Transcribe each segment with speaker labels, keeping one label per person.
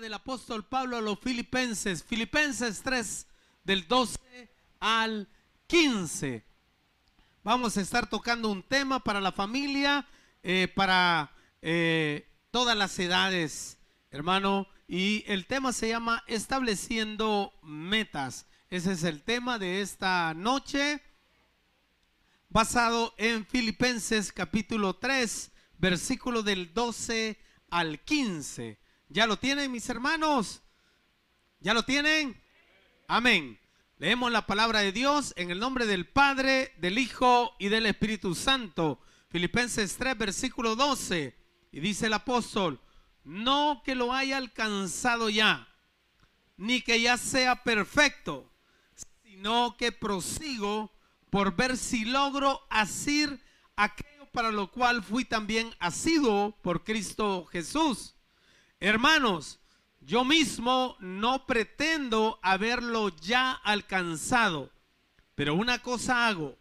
Speaker 1: del apóstol Pablo a los filipenses, Filipenses 3, del 12 al 15. Vamos a estar tocando un tema para la familia, eh, para eh, todas las edades, hermano, y el tema se llama Estableciendo Metas. Ese es el tema de esta noche, basado en Filipenses capítulo 3, versículo del 12 al 15. ¿Ya lo tienen mis hermanos? ¿Ya lo tienen? Amén. Leemos la palabra de Dios en el nombre del Padre, del Hijo y del Espíritu Santo. Filipenses 3, versículo 12. Y dice el apóstol, no que lo haya alcanzado ya, ni que ya sea perfecto, sino que prosigo por ver si logro asir aquello para lo cual fui también asiduo por Cristo Jesús. Hermanos, yo mismo no pretendo haberlo ya alcanzado, pero una cosa hago,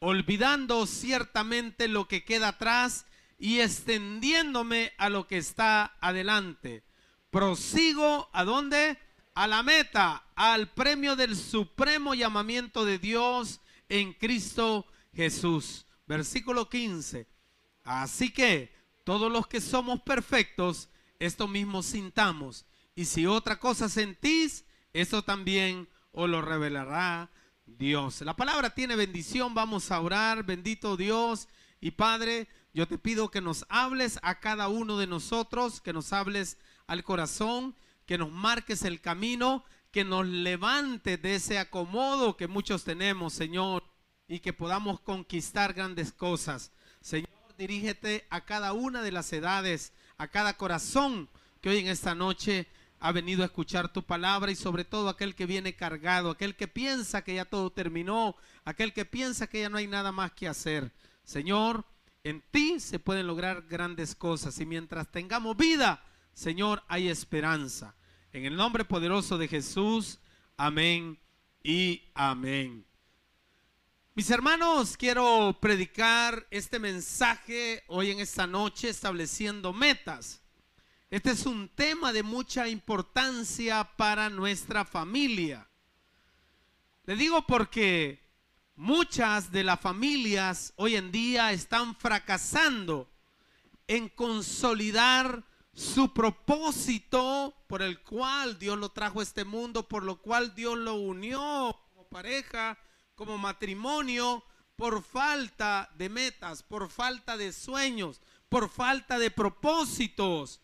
Speaker 1: olvidando ciertamente lo que queda atrás y extendiéndome a lo que está adelante. Prosigo a dónde? A la meta, al premio del supremo llamamiento de Dios en Cristo Jesús. Versículo 15. Así que todos los que somos perfectos, esto mismo sintamos. Y si otra cosa sentís, eso también os lo revelará Dios. La palabra tiene bendición. Vamos a orar. Bendito Dios y Padre. Yo te pido que nos hables a cada uno de nosotros, que nos hables al corazón, que nos marques el camino, que nos levantes de ese acomodo que muchos tenemos, Señor, y que podamos conquistar grandes cosas. Señor, dirígete a cada una de las edades, a cada corazón que hoy en esta noche ha venido a escuchar tu palabra y sobre todo aquel que viene cargado, aquel que piensa que ya todo terminó, aquel que piensa que ya no hay nada más que hacer. Señor, en ti se pueden lograr grandes cosas y mientras tengamos vida, Señor, hay esperanza. En el nombre poderoso de Jesús, amén y amén. Mis hermanos, quiero predicar este mensaje hoy en esta noche estableciendo metas. Este es un tema de mucha importancia para nuestra familia. Le digo porque Muchas de las familias hoy en día están fracasando en consolidar su propósito por el cual Dios lo trajo a este mundo, por lo cual Dios lo unió como pareja, como matrimonio, por falta de metas, por falta de sueños, por falta de propósitos.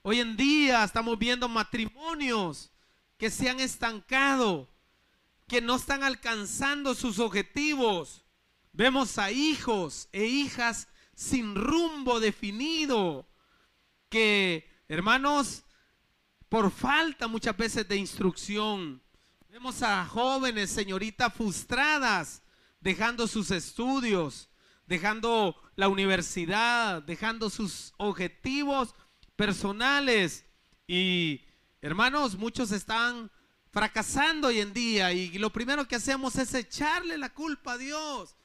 Speaker 1: Hoy en día estamos viendo matrimonios que se han estancado que no están alcanzando sus objetivos. Vemos a hijos e hijas sin rumbo definido, que, hermanos, por falta muchas veces de instrucción, vemos a jóvenes, señoritas frustradas, dejando sus estudios, dejando la universidad, dejando sus objetivos personales. Y, hermanos, muchos están fracasando hoy en día y lo primero que hacemos es echarle la culpa a Dios.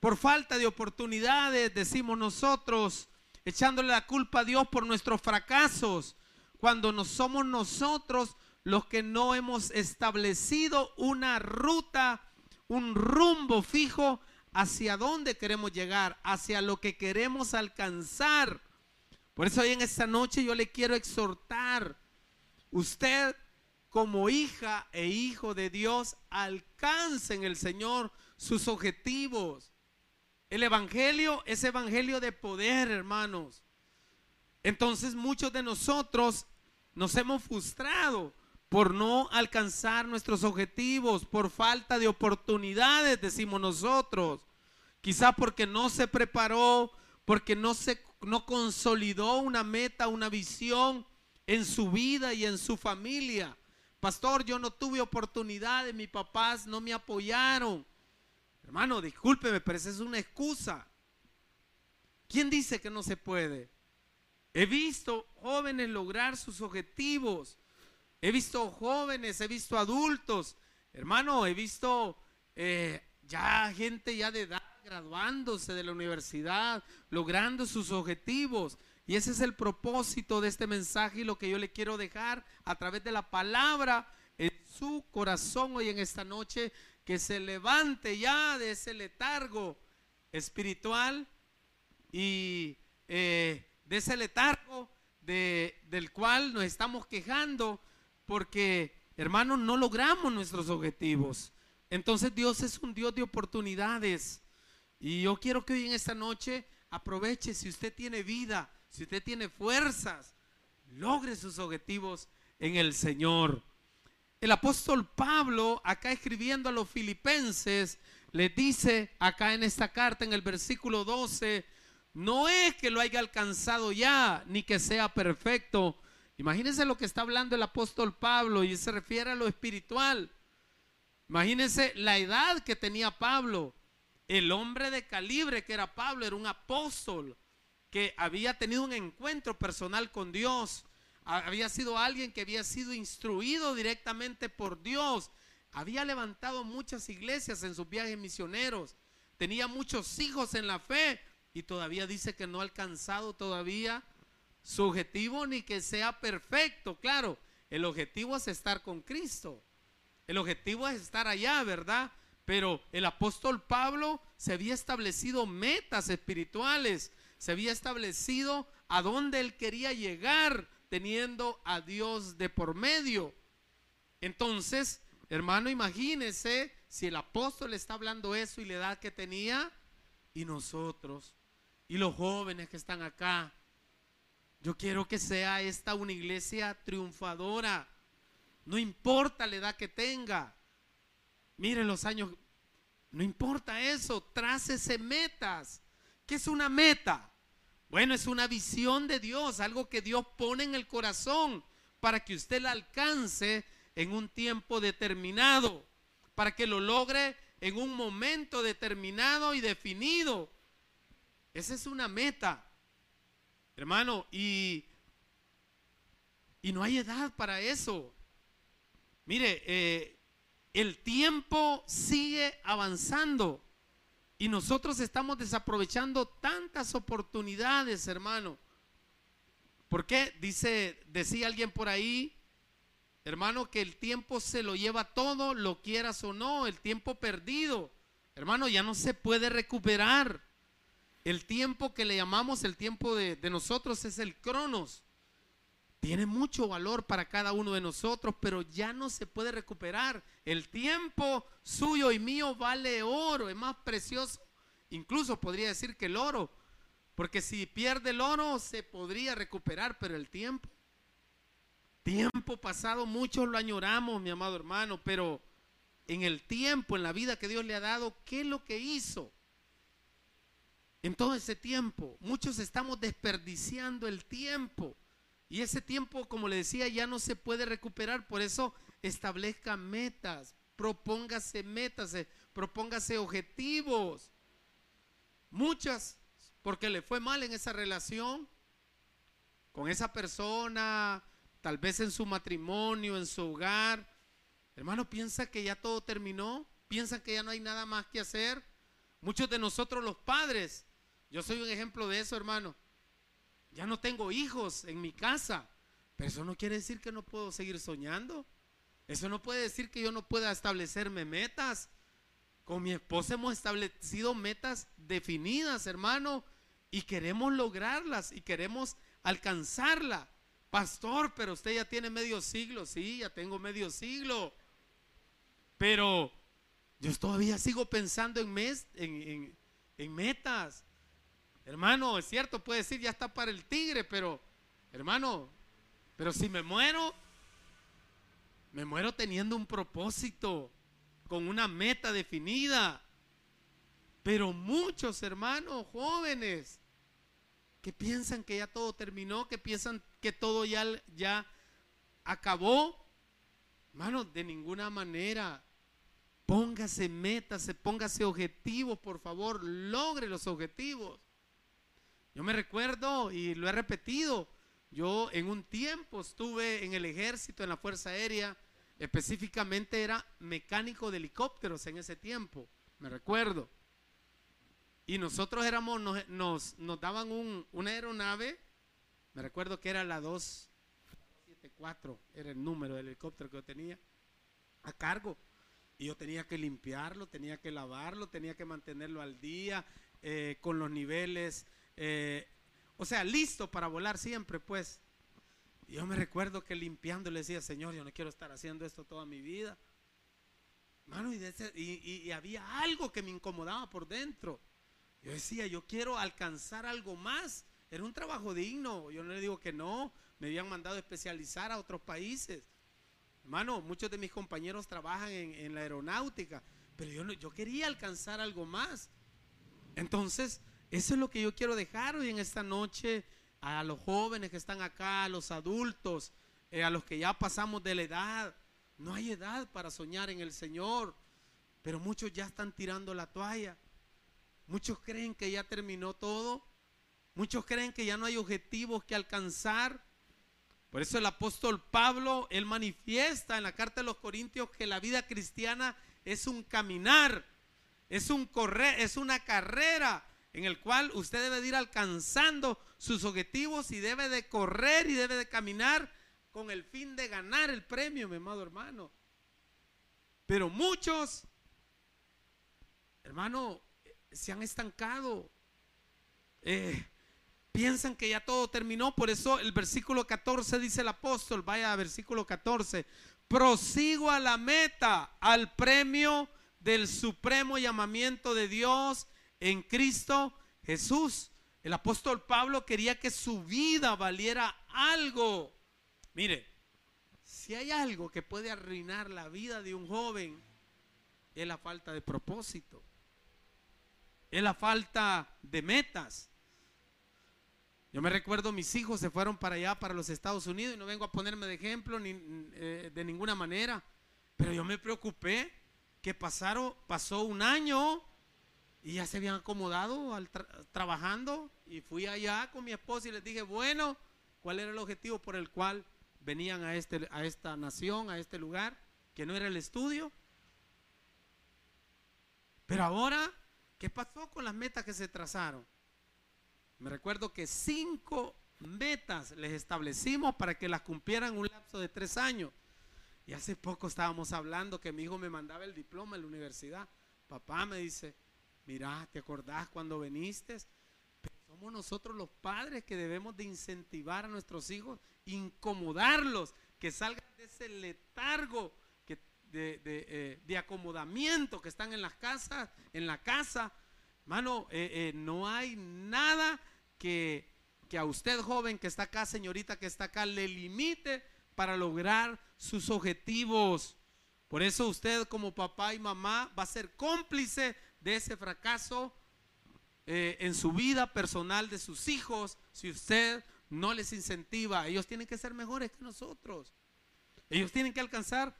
Speaker 1: Por falta de oportunidades, decimos nosotros, echándole la culpa a Dios por nuestros fracasos, cuando no somos nosotros los que no hemos establecido una ruta, un rumbo fijo hacia dónde queremos llegar, hacia lo que queremos alcanzar. Por eso hoy en esta noche yo le quiero exhortar, usted como hija e hijo de Dios alcancen el Señor sus objetivos. El Evangelio es Evangelio de poder, hermanos. Entonces muchos de nosotros nos hemos frustrado por no alcanzar nuestros objetivos, por falta de oportunidades, decimos nosotros. Quizá porque no se preparó, porque no se no consolidó una meta, una visión en su vida y en su familia. Pastor, yo no tuve oportunidades, mis papás no me apoyaron. Hermano, discúlpeme, pero esa es una excusa. ¿Quién dice que no se puede? He visto jóvenes lograr sus objetivos. He visto jóvenes, he visto adultos. Hermano, he visto eh, ya gente ya de edad graduándose de la universidad, logrando sus objetivos. Y ese es el propósito de este mensaje y lo que yo le quiero dejar a través de la palabra en su corazón hoy en esta noche, que se levante ya de ese letargo espiritual y eh, de ese letargo de, del cual nos estamos quejando porque, hermanos, no logramos nuestros objetivos. Entonces Dios es un Dios de oportunidades. Y yo quiero que hoy en esta noche aproveche, si usted tiene vida, si usted tiene fuerzas, logre sus objetivos en el Señor. El apóstol Pablo, acá escribiendo a los filipenses, le dice acá en esta carta, en el versículo 12, no es que lo haya alcanzado ya, ni que sea perfecto. Imagínense lo que está hablando el apóstol Pablo y se refiere a lo espiritual. Imagínense la edad que tenía Pablo. El hombre de calibre que era Pablo era un apóstol que había tenido un encuentro personal con Dios. Había sido alguien que había sido instruido directamente por Dios. Había levantado muchas iglesias en sus viajes misioneros. Tenía muchos hijos en la fe y todavía dice que no ha alcanzado todavía su objetivo ni que sea perfecto. Claro, el objetivo es estar con Cristo. El objetivo es estar allá, ¿verdad? Pero el apóstol Pablo se había establecido metas espirituales, se había establecido a dónde él quería llegar teniendo a Dios de por medio. Entonces, hermano, imagínese si el apóstol está hablando eso y la edad que tenía, y nosotros, y los jóvenes que están acá. Yo quiero que sea esta una iglesia triunfadora no importa la edad que tenga. Miren los años. No importa eso. Trácese metas. ¿Qué es una meta? Bueno, es una visión de Dios, algo que Dios pone en el corazón para que usted la alcance en un tiempo determinado, para que lo logre en un momento determinado y definido. Esa es una meta, hermano, y, y no hay edad para eso. Mire, eh, el tiempo sigue avanzando y nosotros estamos desaprovechando tantas oportunidades, hermano. ¿Por qué? Dice, decía alguien por ahí, hermano, que el tiempo se lo lleva todo, lo quieras o no, el tiempo perdido. Hermano, ya no se puede recuperar. El tiempo que le llamamos el tiempo de, nosotros es el cronos tiene mucho valor para cada uno de nosotros, pero ya no se puede recuperar. El tiempo suyo y mío vale oro, es más precioso. Incluso podría decir que el oro, porque si pierde el oro se podría recuperar, pero el tiempo, tiempo pasado, muchos lo añoramos, mi amado hermano, pero en el tiempo, en la vida que Dios le ha dado, ¿qué es lo que hizo? En todo ese tiempo, muchos estamos desperdiciando el tiempo. Y ese tiempo, como le decía, ya no se puede recuperar. Por eso establezca metas, propóngase metas, eh, propóngase objetivos. Muchas, porque le fue mal en esa relación con esa persona, tal vez en su matrimonio, en su hogar. Hermano, piensa que ya todo terminó, piensa que ya no hay nada más que hacer. Muchos de nosotros los padres, yo soy un ejemplo de eso, hermano. Ya no tengo hijos en mi casa, pero eso no quiere decir que no puedo seguir soñando. Eso no puede decir que yo no pueda establecerme metas. Con mi esposa hemos establecido metas definidas, hermano, y queremos lograrlas y queremos alcanzarla. Pastor, pero usted ya tiene medio siglo. Sí, ya tengo medio siglo. Pero yo todavía sigo pensando en, mes, en, en metas. Hermano, es cierto, puede decir, ya está para el tigre, pero, hermano, pero si me muero, me muero teniendo un propósito, con una meta definida. Pero muchos hermanos jóvenes que piensan que ya todo terminó, que piensan que todo ya, ya acabó. Hermano, de ninguna manera. Póngase metas, póngase objetivos, por favor, logre los objetivos. Yo me recuerdo y lo he repetido, yo en un tiempo estuve en el ejército, en la Fuerza Aérea, específicamente era mecánico de helicópteros en ese tiempo, me recuerdo. Y nosotros éramos, nos, nos, daban una aeronave Me recuerdo que era la 274, era el número del helicóptero que yo tenía a cargo. Y yo tenía que limpiarlo, tenía que lavarlo, tenía que mantenerlo al día, eh, con los niveles, eh, o sea, listo para volar siempre, pues. yo me recuerdo que limpiando le decía, Señor, yo no quiero estar haciendo esto toda mi vida. Mano, y, había algo que me incomodaba por dentro. Yo decía, yo quiero alcanzar algo más. Era un trabajo digno. Yo no le digo que no. Me habían mandado especializar a otros países. Hermano, muchos de mis compañeros trabajan en, la aeronáutica, pero yo, no, yo quería alcanzar algo más. Entonces, eso es lo que yo quiero dejar hoy en esta noche a los jóvenes que están acá, a los adultos, eh, a los que ya pasamos de la edad. No hay edad para soñar en el Señor, pero muchos ya están tirando la toalla. Muchos creen que ya terminó todo. Muchos creen que ya no hay objetivos que alcanzar. Por eso el apóstol Pablo, él manifiesta en la carta de los Corintios que la vida cristiana es un caminar, es un correr, es una carrera en el cual usted debe de ir alcanzando sus objetivos y debe de correr y debe de caminar con el fin de ganar el premio, mi amado hermano. Pero muchos, hermano, se han estancado. Eh, piensan que ya todo terminó. Por eso el versículo 14 dice el apóstol, vaya a versículo 14, prosigo a la meta, al premio del supremo llamamiento de Dios en Cristo Jesús. El apóstol Pablo quería que su vida valiera algo. Mire, si hay algo que puede arruinar la vida de un joven, es la falta de propósito. Es la falta de metas. Yo me recuerdo, mis hijos se fueron para allá, para los Estados Unidos, y no vengo a ponerme de ejemplo eh, de ninguna manera, pero yo me preocupé que pasaron, pasó un año y ya se habían acomodado al trabajando y fui allá con mi esposa y les dije, bueno, ¿cuál era el objetivo por el cual venían a, este, a esta nación, a este lugar, que no era el estudio. Pero ahora, ¿qué pasó con las metas que se trazaron? Me recuerdo que cinco metas les establecimos para que las cumplieran un lapso de tres años. Y hace poco estábamos hablando que mi hijo me mandaba el diploma en la universidad. Papá me dice, mira, ¿te acordás cuando viniste? somos nosotros los padres que debemos de incentivar a nuestros hijos incomodarlos, que salgan de ese letargo eh, de, acomodamiento que están en las casas, en la casa. Mano, eh, eh, no hay nada que, que a usted joven que está acá, señorita que está acá, le limite para lograr sus objetivos. Por eso usted como papá y mamá va a ser cómplice de ese fracaso en su vida personal de sus hijos si usted no les incentiva. Ellos tienen que ser mejores que nosotros. Ellos tienen que alcanzar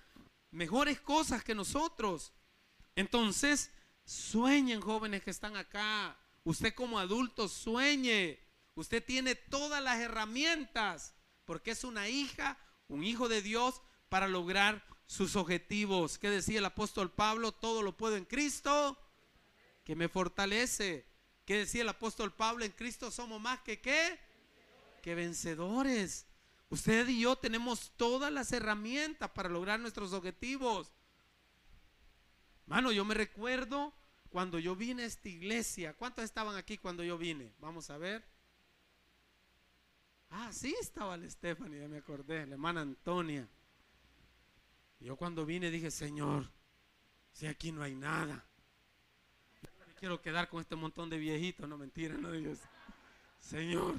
Speaker 1: mejores cosas que nosotros. Entonces, sueñen jóvenes que están acá. Usted como adulto sueñe. Usted tiene todas las herramientas porque es una hija, un hijo de Dios para lograr sus objetivos. ¿Qué decía el apóstol Pablo? Todo lo puedo en Cristo que me fortalece. ¿Qué decía el apóstol Pablo? En Cristo somos más que qué? que vencedores. Usted y yo tenemos todas las herramientas para lograr nuestros objetivos. Mano, yo me recuerdo cuando yo vine a esta iglesia. ¿Cuántos estaban aquí cuando yo vine? Vamos a ver. Ah, sí estaba la Stephanie, ya me acordé, la hermana Antonia. Yo cuando vine dije, Señor, si aquí no hay nada. Quiero quedar con este montón de viejitos, no mentira, no Dios. Señor,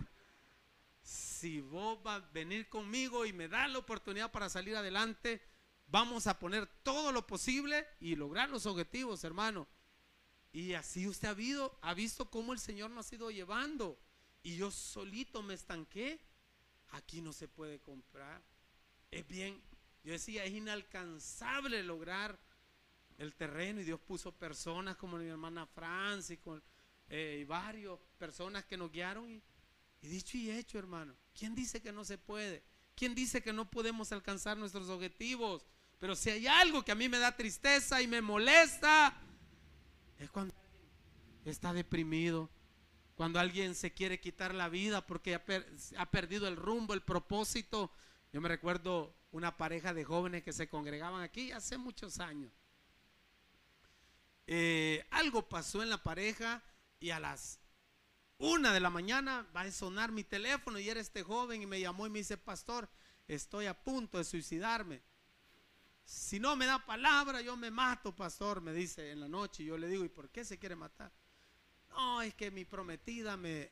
Speaker 1: si vos vas a venir conmigo y me das la oportunidad para salir adelante, vamos a poner todo lo posible y lograr los objetivos, hermano. Y así usted ha, visto, ha visto cómo el Señor nos ha ido llevando. Y yo solito me estanqué. Aquí no se puede comprar. Es bien, yo decía, es inalcanzable lograr el terreno y Dios puso personas como mi hermana Francis eh, y varios personas que nos guiaron y dicho y hecho, hermano. ¿Quién dice que no se puede? ¿Quién dice que no podemos alcanzar nuestros objetivos? Pero si hay algo que a mí me da tristeza y me molesta, es cuando está deprimido, cuando alguien se quiere quitar la vida porque ha, perdido el rumbo, el propósito. Yo me recuerdo una pareja de jóvenes que se congregaban aquí hace muchos años. Eh, algo pasó en la pareja y a las una de la mañana va a sonar mi teléfono y era este joven y me llamó y me dice, pastor, estoy a punto de suicidarme. Si no me da palabra, yo me mato, pastor, me dice en la noche. Y yo le digo, ¿y por qué se quiere matar? No, es que mi prometida me...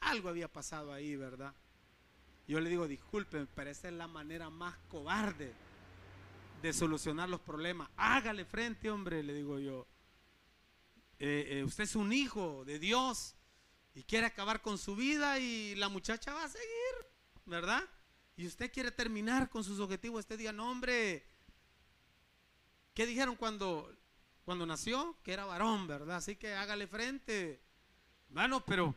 Speaker 1: Algo había pasado ahí, ¿verdad? Yo le digo, disculpen, pero esa es la manera más cobarde de solucionar los problemas. Hágale frente, hombre, le digo yo. Eh, eh, usted es un hijo de Dios y quiere acabar con su vida y la muchacha va a seguir, ¿verdad? Y usted quiere terminar con sus objetivos este día. No, hombre. ¿Qué dijeron cuando cuando nació, que era varón, ¿verdad? Así que hágale frente. Bueno, pero,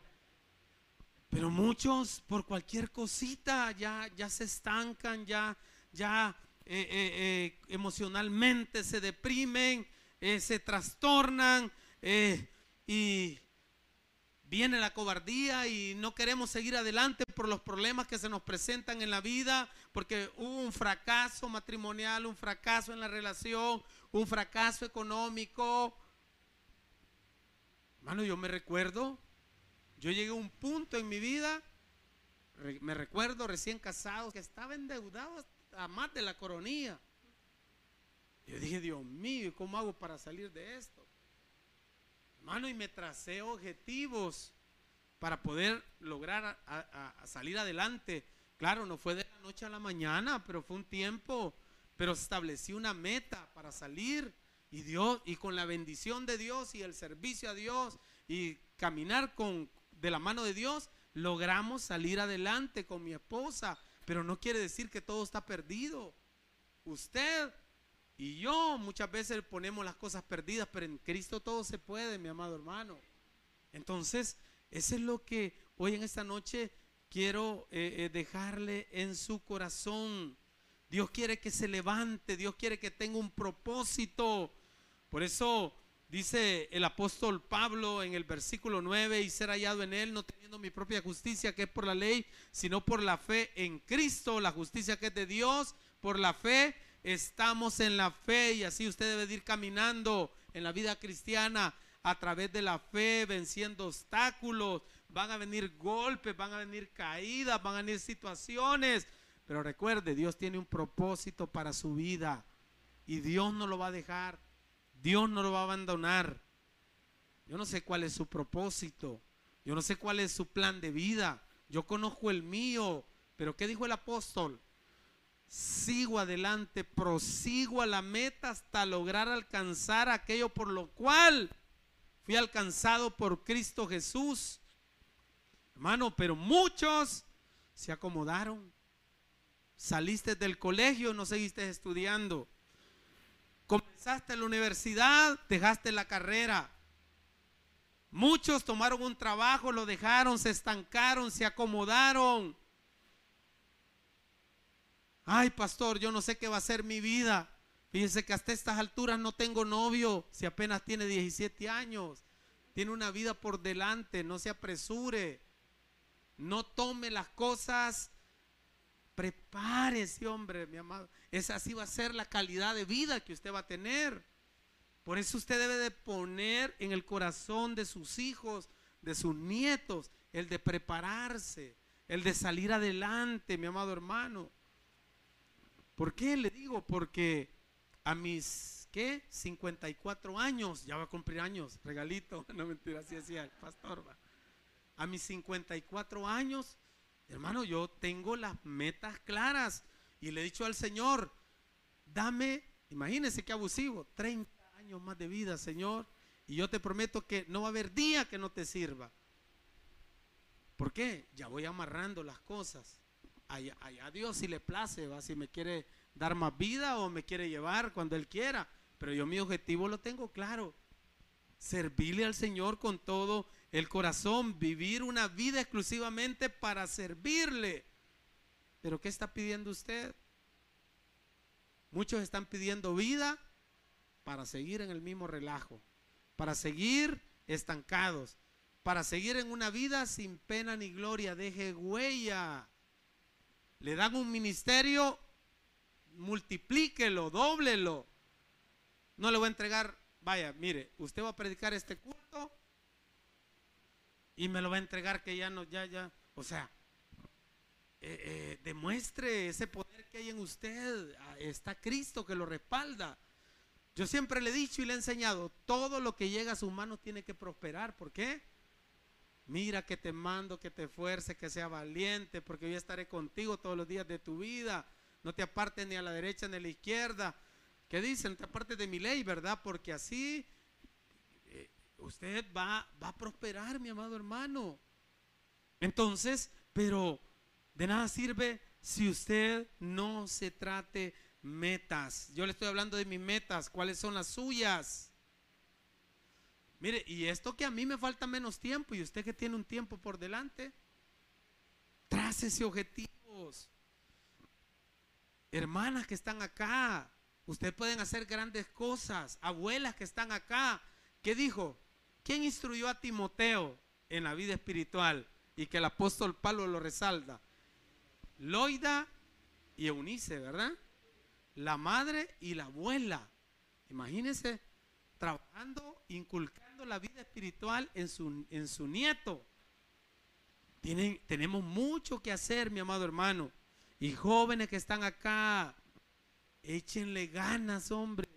Speaker 1: pero muchos por cualquier cosita ya, ya se estancan, ya, ya eh, emocionalmente se deprimen, se trastornan y viene la cobardía y no queremos seguir adelante por los problemas que se nos presentan en la vida, porque hubo un fracaso matrimonial, un fracaso en la relación, un fracaso económico. Hermano, yo me recuerdo, yo llegué a un punto en mi vida, me recuerdo recién casado, que estaba endeudado a más de la coronía. Yo dije, Dios mío, ¿cómo hago para salir de esto? Hermano, y me tracé objetivos para poder lograr salir adelante. Claro, no fue de la noche a la mañana, pero fue un tiempo, pero establecí una meta para salir y Dios y con la bendición de Dios y el servicio a Dios y caminar con de la mano de Dios, logramos salir adelante con mi esposa, pero no quiere decir que todo está perdido. Usted y yo muchas veces ponemos las cosas perdidas, pero en Cristo todo se puede, mi amado hermano. Entonces, eso es lo que hoy en esta noche quiero eh, eh, dejarle en su corazón. Dios quiere que se levante, Dios quiere que tenga un propósito. Por eso dice el apóstol Pablo en el versículo 9, y ser hallado en él, no teniendo mi propia justicia que es por la ley, sino por la fe en Cristo, la justicia que es de Dios, por la fe estamos en la fe y así usted debe ir caminando en la vida cristiana a través de la fe, venciendo obstáculos. Van a venir golpes, van a venir caídas, van a venir situaciones. Pero recuerde, Dios tiene un propósito para su vida y Dios no lo va a dejar. Dios no lo va a abandonar. Yo no sé cuál es su propósito. Yo no sé cuál es su plan de vida. Yo conozco el mío. Pero ¿qué dijo el apóstol? Sigo adelante, prosigo a la meta hasta lograr alcanzar aquello por lo cual fui alcanzado por Cristo Jesús. Hermano, pero muchos se acomodaron. Saliste del colegio, no seguiste estudiando. Comenzaste la universidad, dejaste la carrera. Muchos tomaron un trabajo, lo dejaron, se estancaron, se acomodaron. Ay, pastor, yo no sé qué va a ser mi vida. Fíjese que hasta estas alturas no tengo novio, si apenas tiene 17 años. Tiene una vida por delante, no se apresure. No tome las cosas. Prepárese, hombre, mi amado. Esa así va a ser la calidad de vida que usted va a tener. Por eso usted debe de poner en el corazón de sus hijos, de sus nietos, el de prepararse, el de salir adelante, mi amado hermano. ¿Por qué le digo? Porque a mis, ¿qué? 54 años, ya va a cumplir años, regalito, no mentira, así decía el pastor. A mis 54 años, hermano, yo tengo las metas claras y le he dicho al Señor, dame, imagínese qué abusivo, 30 años más de vida, Señor, y yo te prometo que no va a haber día que no te sirva. ¿Por qué? Ya voy amarrando las cosas a Dios si le place, ¿va? si me quiere dar más vida o me quiere llevar cuando Él quiera. Pero yo mi objetivo lo tengo claro. Servirle al Señor con todo el corazón, vivir una vida exclusivamente para servirle. Pero ¿qué está pidiendo usted? Muchos están pidiendo vida para seguir en el mismo relajo, para seguir estancados, para seguir en una vida sin pena ni gloria, deje huella. Le dan un ministerio, multiplíquelo, dóblelo. No le voy a entregar, vaya, mire, usted va a predicar este culto y me lo va a entregar que ya no, ya, ya, o sea, eh, eh, demuestre ese poder que hay en usted. Ah, está Cristo que lo respalda. Yo siempre le he dicho y le he enseñado, todo lo que llega a sus manos tiene que prosperar. ¿Por qué? Mira que te mando, que te esfuerce, que sea valiente, porque yo estaré contigo todos los días de tu vida. No te apartes ni a la derecha ni a la izquierda. ¿Qué dicen? Te apartes de mi ley, ¿verdad? Porque así eh, usted va, va a prosperar, mi amado hermano. Entonces, pero de nada sirve si usted no se trate metas. Yo le estoy hablando de mis metas, cuáles son las suyas. Mire, y esto que a mí me falta menos tiempo y usted que tiene un tiempo por delante, ese objetivos. Hermanas que están acá, ustedes pueden hacer grandes cosas. Abuelas que están acá, ¿qué dijo? ¿Quién instruyó a Timoteo en la vida espiritual? Y que el apóstol Pablo lo resalta. Loida y Eunice, ¿verdad? La madre y la abuela. Imagínense trabajando, inculcando la vida espiritual en su, en su nieto. Tienen, tenemos mucho que hacer, mi amado hermano. Y jóvenes que están acá, échenle ganas, hombre.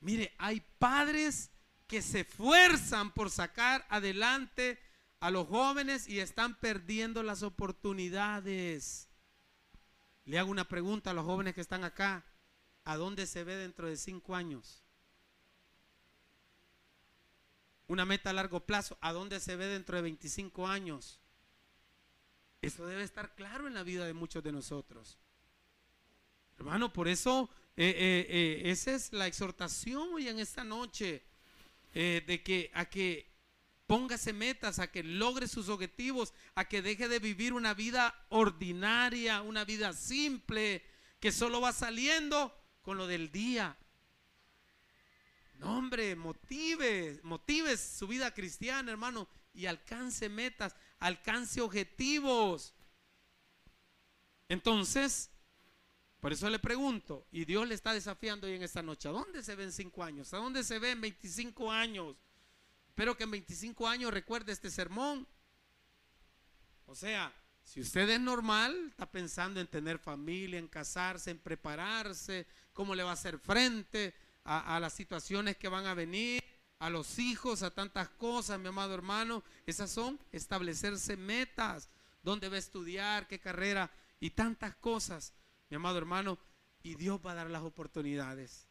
Speaker 1: Mire, hay padres que se esfuerzan por sacar adelante a los jóvenes y están perdiendo las oportunidades. Le hago una pregunta a los jóvenes que están acá. ¿A dónde se ve dentro de cinco años? Una meta a largo plazo. ¿A dónde se ve dentro de 25 años? Eso debe estar claro en la vida de muchos de nosotros. Hermano, por eso eh, eh, eh, esa es la exhortación hoy en esta noche. de que a que póngase metas, a que logre sus objetivos, a que deje de vivir una vida ordinaria, una vida simple, que solo va saliendo con lo del día. No, hombre, motive, motive su vida cristiana, hermano, y alcance metas, alcance objetivos. Entonces, por eso le pregunto, y Dios le está desafiando hoy en esta noche, ¿a dónde se ven cinco años? ¿A dónde se ven 25 años? Espero que en 25 años recuerde este sermón. O sea, si usted es normal, está pensando en tener familia, en casarse, en prepararse, cómo le va a hacer frente a, las situaciones que van a venir, a los hijos, a tantas cosas, mi amado hermano. Esas son establecerse metas, dónde va a estudiar, qué carrera y tantas cosas, mi amado hermano. Y Dios va a dar las oportunidades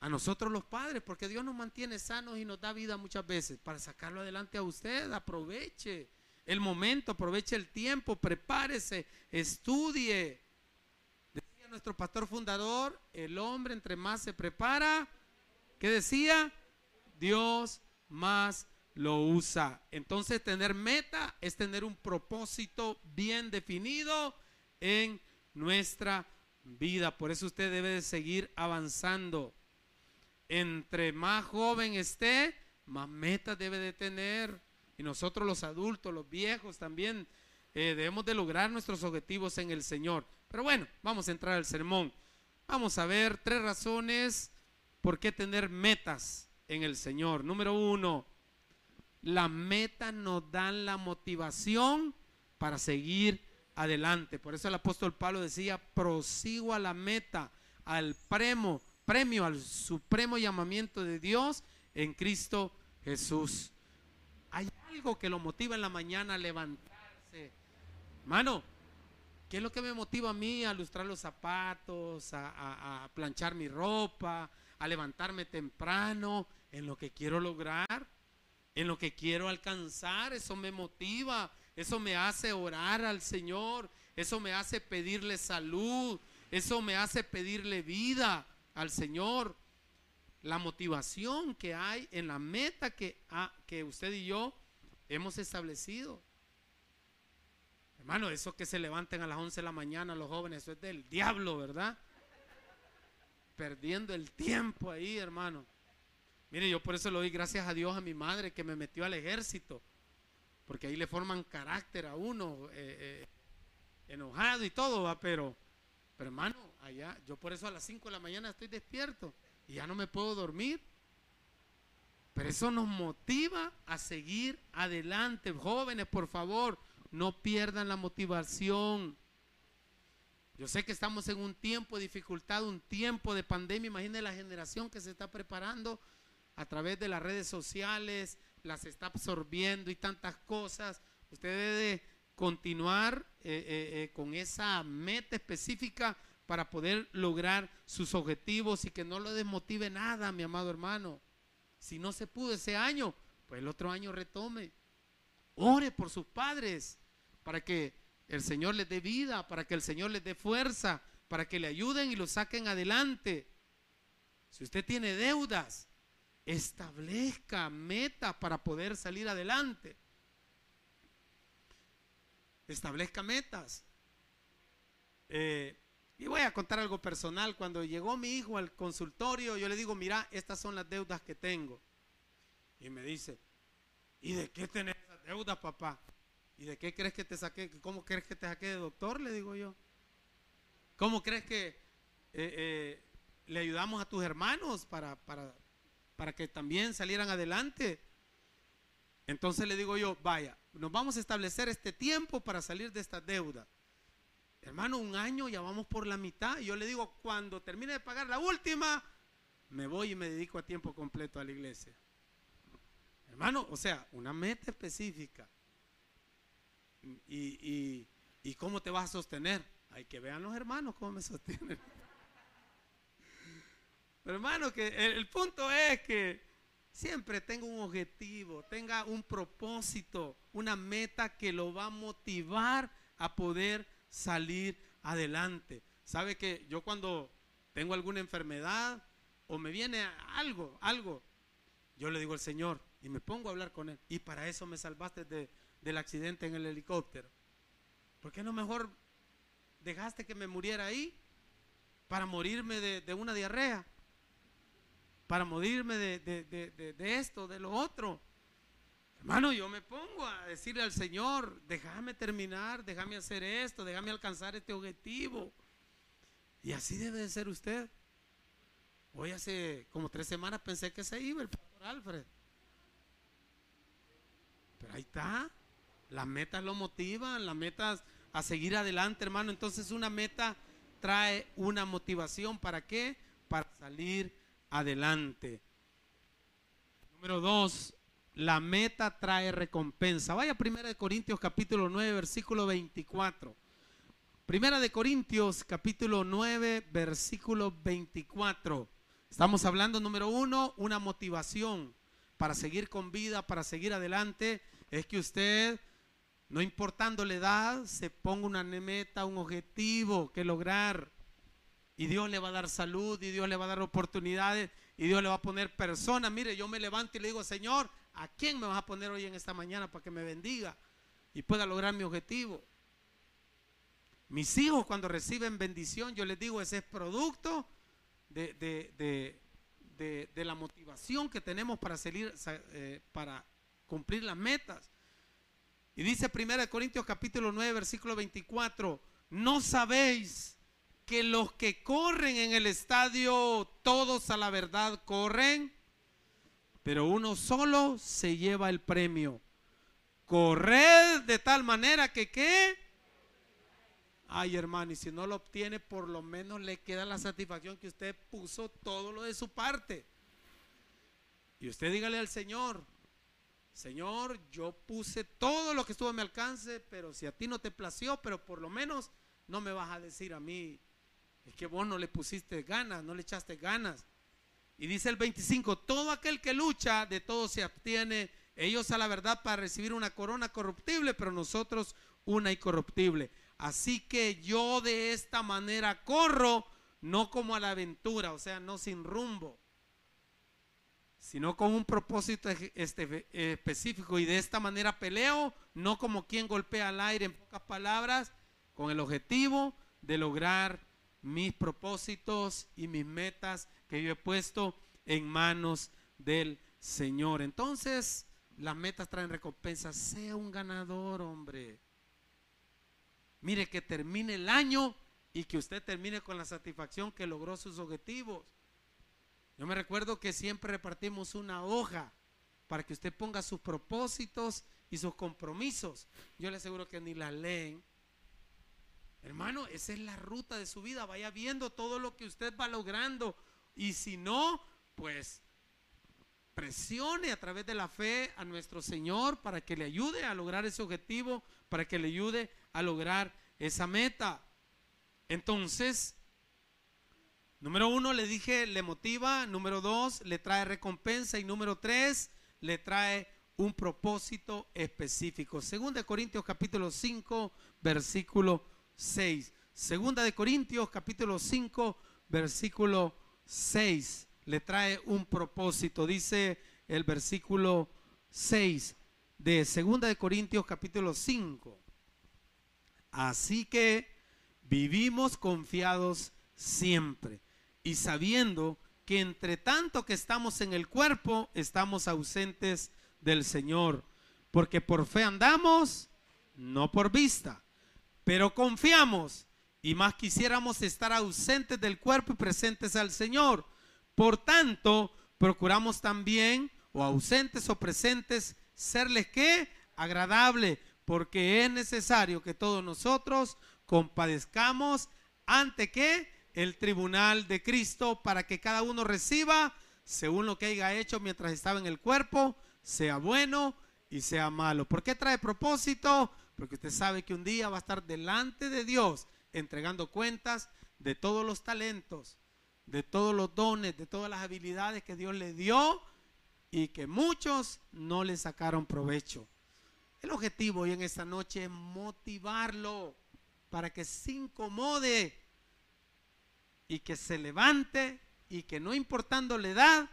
Speaker 1: a nosotros los padres, porque Dios nos mantiene sanos y nos da vida muchas veces. Para sacarlo adelante a usted, aproveche el momento, aproveche el tiempo, prepárese, estudie. Nuestro pastor fundador, el hombre entre más se prepara, ¿qué decía? Dios más lo usa. Entonces tener meta es tener un propósito bien definido en nuestra vida. Por eso usted debe de seguir avanzando entre más joven esté, más metas debe de tener. Y nosotros los adultos, los viejos también, eh, debemos de lograr nuestros objetivos en el Señor. Pero bueno, vamos a entrar al sermón. Vamos a ver tres razones por qué tener metas en el Señor. Número uno, la meta nos dan la motivación para seguir adelante. Por eso el apóstol Pablo decía, prosigo a la meta, al premo, premio al supremo llamamiento de Dios en Cristo Jesús. Hay algo que lo motiva en la mañana a levantarse. Mano, ¿qué es lo que me motiva a mí a lustrar los zapatos, a, planchar mi ropa, a levantarme temprano en lo que quiero lograr, en lo que quiero alcanzar? Eso me motiva, eso me hace orar al Señor, eso me hace pedirle salud, eso me hace pedirle vida al Señor, la motivación que hay en la meta que, que usted y yo hemos establecido. Hermano, eso que se levanten a las 11 de la mañana los jóvenes, eso es del diablo, ¿verdad? Perdiendo el tiempo ahí, hermano. Mire, yo por eso le doy gracias a Dios a mi madre que me metió al ejército, porque ahí le forman carácter a uno, eh, eh, enojado y todo, ¿va? Pero, pero hermano, allá, yo por eso a las 5 de la mañana estoy despierto y ya no me puedo dormir. Pero eso nos motiva a seguir adelante. Jóvenes, por favor, no pierdan la motivación. Yo sé que estamos en un tiempo de dificultad, un tiempo de pandemia. Imagínense la generación que se está preparando a través de las redes sociales, las está absorbiendo y tantas cosas. Usted debe continuar eh, eh, eh, con esa meta específica para poder lograr sus objetivos y que no lo desmotive nada, mi amado hermano. Si no se pudo ese año, pues el otro año retome. Ore por sus padres para que el Señor les dé vida, para que el Señor les dé fuerza, para que le ayuden y lo saquen adelante. Si usted tiene deudas, establezca metas para poder salir adelante. Establezca metas. Eh, y voy a contar algo personal. Cuando llegó mi hijo al consultorio, yo le digo, mira, estas son las deudas que tengo. Y me dice, ¿y de qué tenés esas deudas, papá? ¿Y de qué crees que te saqué? ¿Cómo crees que te saqué de doctor? Le digo yo. ¿Cómo crees que eh, eh, le ayudamos a tus hermanos para, para, para que también salieran adelante? Entonces le digo yo, vaya, nos vamos a establecer este tiempo para salir de esta deuda. Hermano, un año ya vamos por la mitad. Y yo le digo, cuando termine de pagar la última, me voy y me dedico a tiempo completo a la iglesia. Hermano, o sea, una meta específica. Y, cómo te vas a sostener. Hay que vean los hermanos cómo me sostienen. Pero hermano, que el, punto es que siempre tenga un objetivo, tenga un propósito, una meta que lo va a motivar a poder salir adelante. Sabe que yo cuando tengo alguna enfermedad o me viene algo, algo, yo le digo al Señor y me pongo a hablar con Él. Y para eso me salvaste del accidente en el helicóptero. ¿Por qué no mejor dejaste que me muriera ahí para morirme de, una diarrea? Para morirme de, de esto, de lo otro. Hermano, yo me pongo a decirle al Señor, déjame terminar, déjame hacer esto, déjame alcanzar este objetivo. Y así debe de ser usted. Hoy hace como tres semanas pensé que se iba el pastor Alfred. Pero ahí está. Las metas lo motivan, las metas a seguir adelante, hermano. Entonces una meta trae una motivación. ¿Para qué? Para salir adelante. Número dos, la meta trae recompensa. Vaya Primera de Corintios capítulo 9, versículo 24. Primera de Corintios capítulo 9, versículo 24. Estamos hablando, número uno, una motivación para seguir con vida, para seguir adelante. Es que usted, no importando la edad, se ponga una meta, un objetivo que lograr. Y Dios le va a dar salud, y Dios le va a dar oportunidades, y Dios le va a poner personas. Mire, yo me levanto y le digo, Señor, ¿A quién me vas a poner hoy en esta mañana para que me bendiga y pueda lograr mi objetivo? Mis hijos cuando reciben bendición, yo les digo, ese es producto de, la motivación que tenemos para, salir, eh, para cumplir las metas. Y dice 1 Corintios capítulo 9, versículo 24, no sabéis que los que corren en el estadio, todos a la verdad corren, pero uno solo se lleva el premio. Corred de tal manera que qué. Ay, hermano, y si no lo obtiene, por lo menos le queda la satisfacción que usted puso todo lo de su parte. Y usted dígale al Señor, Señor, yo puse todo lo que estuvo a mi alcance, pero si a ti no te plació, pero por lo menos no me vas a decir a mí, es que vos no le pusiste ganas, no le echaste ganas. Y dice el 25, todo aquel que lucha, de todo se abstiene. Ellos a la verdad para recibir una corona corruptible, pero nosotros una incorruptible. Así que yo de esta manera corro, no como a la aventura, o sea, no sin rumbo, sino con un propósito este, específico. Y de esta manera peleo, no como quien golpea al aire, en pocas palabras, con el objetivo de lograr mis propósitos y mis metas que yo he puesto en manos del Señor. Entonces, las metas traen recompensas. Sea un ganador, hombre. Mire que termine el año y que usted termine con la satisfacción que logró sus objetivos. Yo me recuerdo que siempre repartimos una hoja para que usted ponga sus propósitos y sus compromisos. Yo le aseguro que ni la leen. Hermano, esa es la ruta de su vida. Vaya viendo todo lo que usted va logrando. Y si no, pues presione a través de la fe a nuestro Señor para que le ayude a lograr ese objetivo, para que le ayude lograr esa meta. Entonces, número uno, le dije, le motiva. Número dos, le trae recompensa. Y número tres, le trae un propósito específico. Segunda de Corintios capítulo 5, versículo 6. Segunda de Corintios capítulo 5, versículo 6. Le trae un propósito. Dice el versículo 6 de Segunda de Corintios capítulo 5. Así que vivimos confiados siempre y sabiendo que entre tanto que estamos en el cuerpo, estamos ausentes del Señor. Porque por fe andamos, no por vista. Pero confiamos y más quisiéramos estar ausentes del cuerpo y presentes al Señor. Por tanto, procuramos también, o ausentes o presentes, serles que agradable, porque es necesario que todos nosotros compadezcamos ante que el tribunal de Cristo para que cada uno reciba según lo que haya hecho mientras estaba en el cuerpo, sea bueno y sea malo. ¿Por qué trae propósito? Porque usted sabe que un día va a estar delante de Dios entregando cuentas de todos los talentos, de todos los dones, de todas las habilidades que Dios le dio y que muchos no le sacaron provecho. El objetivo hoy en esta noche es motivarlo para que se incomode y que se levante y que no importando la edad,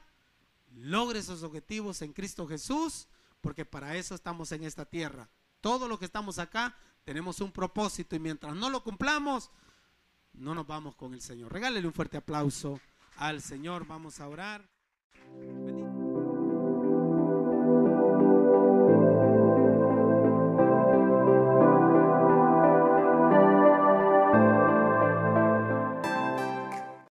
Speaker 1: logre sus objetivos en Cristo Jesús, porque para eso estamos en esta tierra. Todo lo que estamos acá tenemos un propósito y mientras no lo cumplamos, no nos vamos con el Señor. Regálele un fuerte aplauso al Señor. Vamos a orar.